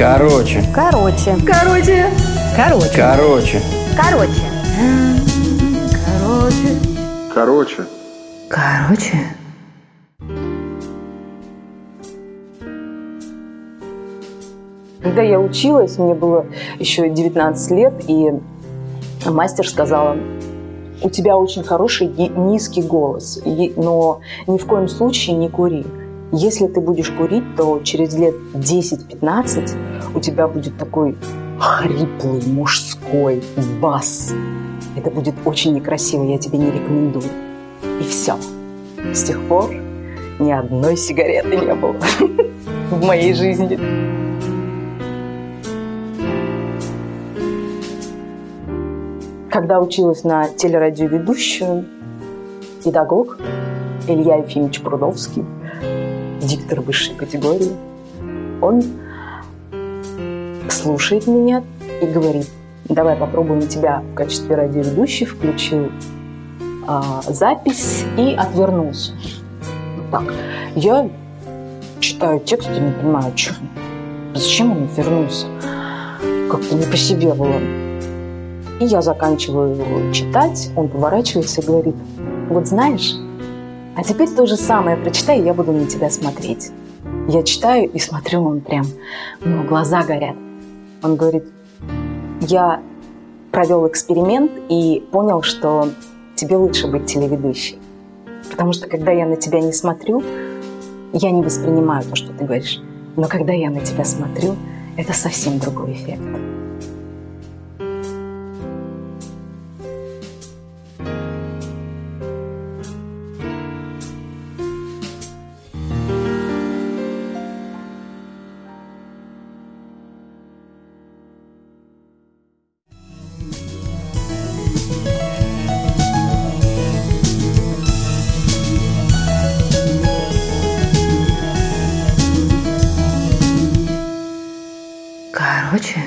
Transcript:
Короче. Короче. Короче. Короче. Короче. Короче. Короче. Короче. Короче. Когда я училась, мне было еще 19 лет, и мастер сказала, у тебя очень хороший низкий голос, но ни в коем случае не кури. Если ты будешь курить, то через лет 10-15 у тебя будет такой хриплый мужской бас. Это будет очень некрасиво, я тебе не рекомендую. И все. С тех пор ни одной сигареты не было в моей жизни. Когда училась на телерадиоведущую, педагог Илья Ефимович Прудовский, диктор высшей категории, он слушает меня и говорит, давай попробуем тебя в качестве радиоведущей, включил э, запись и отвернулся. Так. Я читаю текст и не понимаю, что, зачем он отвернулся. Как-то не по себе было. И я заканчиваю читать, он поворачивается и говорит, вот знаешь, а теперь то же самое прочитай, и я буду на тебя смотреть. Я читаю и смотрю, он прям, ну, глаза горят. Он говорит, я провел эксперимент и понял, что тебе лучше быть телеведущей. Потому что когда я на тебя не смотрю, я не воспринимаю то, что ты говоришь. Но когда я на тебя смотрю, это совсем другой эффект. Короче,